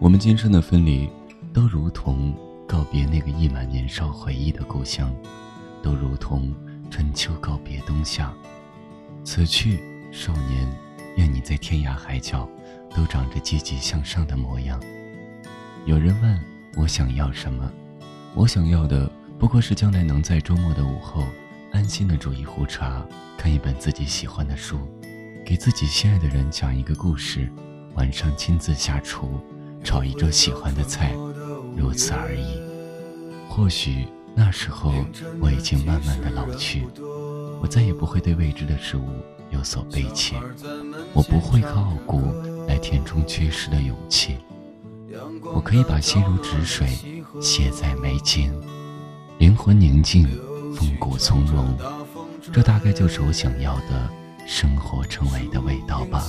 我们今生的分离，都如同告别那个溢满年少回忆的故乡，都如同春秋告别冬夏。此去，少年，愿你在天涯海角，都长着积极向上的模样。有人问我想要什么，我想要的不过是将来能在周末的午后，安心的煮一壶茶，看一本自己喜欢的书，给自己心爱的人讲一个故事，晚上亲自下厨。炒一桌喜欢的菜，如此而已。或许那时候我已经慢慢的老去，我再也不会对未知的事物有所悲切，我不会靠傲骨来填充缺失的勇气。我可以把心如止水写在眉间，灵魂宁静，风骨从容。这大概就是我想要的生活成为的味道吧。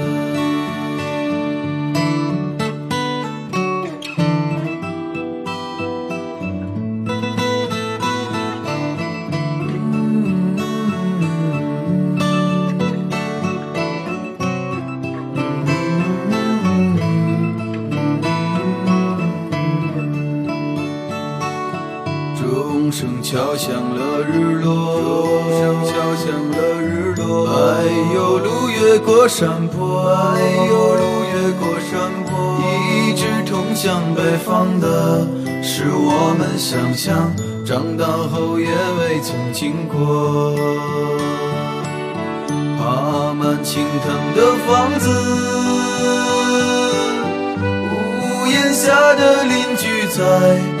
钟声敲响了日落，钟声敲响了日落。哎呦，路越过山坡，哎呦，路越过山坡。一直通向北方的，是我们想象，长大后也未曾经过。爬满青藤的房子，屋檐下的邻居在。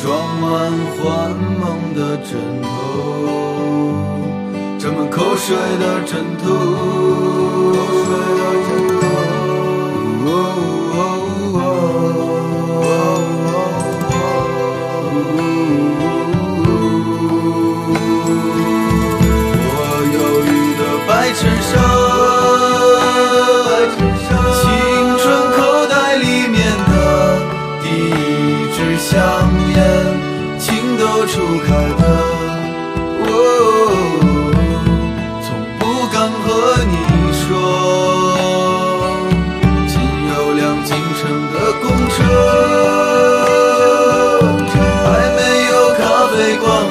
装满幻梦的枕头，装满口水的枕头，我忧郁的白衬衫，青春口袋里面的第一支香。